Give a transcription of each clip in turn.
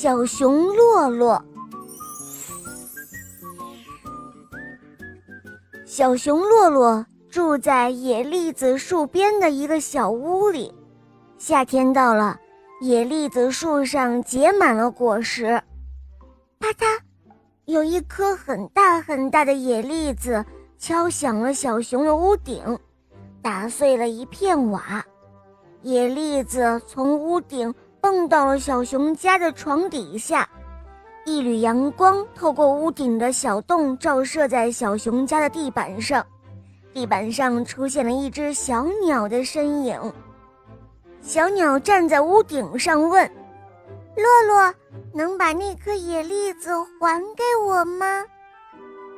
小熊洛洛。小熊洛洛住在野栗子树边的一个小屋里。夏天到了，野栗子树上结满了果实。啪嗒，有一颗很大很大的野栗子敲响了小熊的屋顶，打碎了一片瓦。野栗子从屋顶。蹦到了小熊家的床底下，一缕阳光透过屋顶的小洞照射在小熊家的地板上，地板上出现了一只小鸟的身影。小鸟站在屋顶上问：“洛洛，能把那颗野栗子还给我吗？”“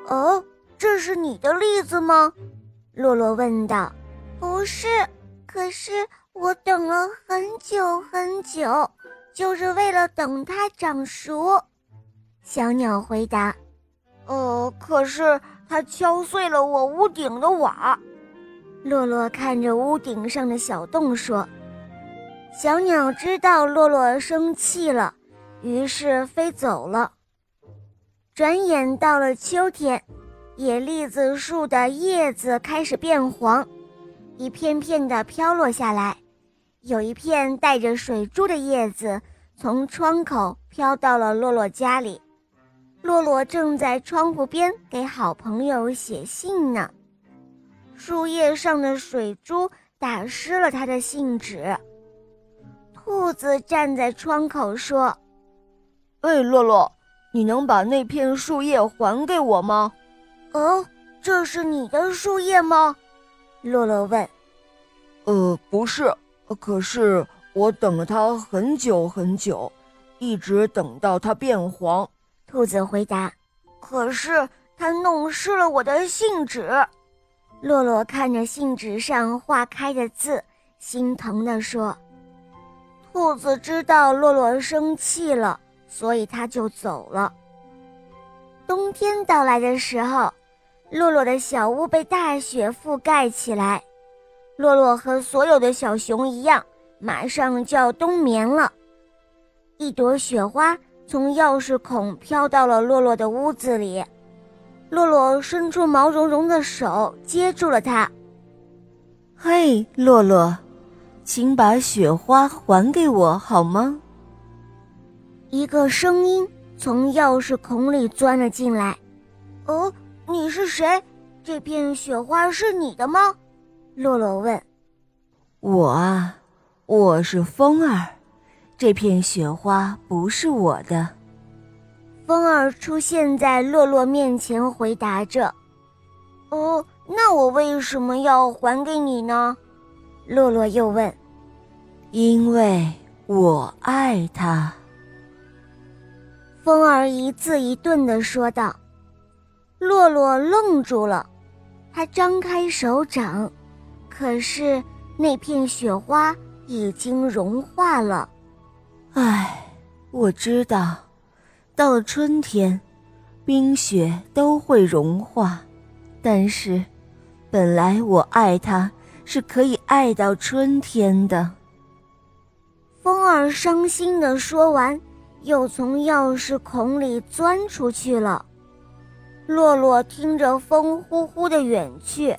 哦，这是你的栗子吗？”洛洛问道。“不是，可是……”我等了很久很久，就是为了等它长熟。小鸟回答：“呃，可是它敲碎了我屋顶的瓦。”洛洛看着屋顶上的小洞说：“小鸟知道洛洛生气了，于是飞走了。”转眼到了秋天，野栗子树的叶子开始变黄。一片片的飘落下来，有一片带着水珠的叶子从窗口飘到了洛洛家里。洛洛正在窗户边给好朋友写信呢，树叶上的水珠打湿了他的信纸。兔子站在窗口说：“哎，洛洛，你能把那片树叶还给我吗？”“哦，这是你的树叶吗？”洛洛问：“呃，不是，可是我等了它很久很久，一直等到它变黄。”兔子回答：“可是它弄湿了我的信纸。”洛洛看着信纸上化开的字，心疼地说：“兔子知道洛洛生气了，所以它就走了。”冬天到来的时候。洛洛的小屋被大雪覆盖起来，洛洛和所有的小熊一样，马上就要冬眠了。一朵雪花从钥匙孔飘到了洛洛的屋子里，洛洛伸出毛茸茸的手接住了它。嘿，洛洛，请把雪花还给我好吗？一个声音从钥匙孔里钻了进来。哦。你是谁？这片雪花是你的吗？洛洛问。我啊，我是风儿，这片雪花不是我的。风儿出现在洛洛面前，回答着。哦，那我为什么要还给你呢？洛洛又问。因为我爱他。风儿一字一顿的说道。洛洛愣住了，他张开手掌，可是那片雪花已经融化了。唉，我知道，到了春天，冰雪都会融化，但是，本来我爱他是可以爱到春天的。风儿伤心的说完，又从钥匙孔里钻出去了。洛洛听着风呼呼的远去，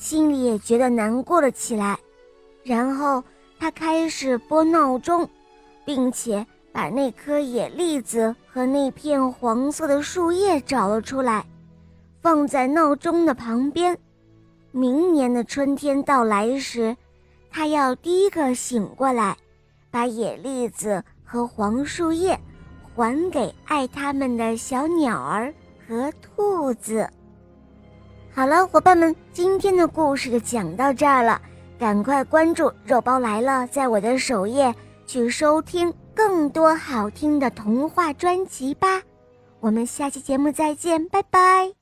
心里也觉得难过了起来。然后他开始拨闹钟，并且把那颗野栗子和那片黄色的树叶找了出来，放在闹钟的旁边。明年的春天到来时，他要第一个醒过来，把野栗子和黄树叶还给爱它们的小鸟儿。和兔子。好了，伙伴们，今天的故事就讲到这儿了，赶快关注“肉包来了”在我的首页去收听更多好听的童话专辑吧。我们下期节目再见，拜拜。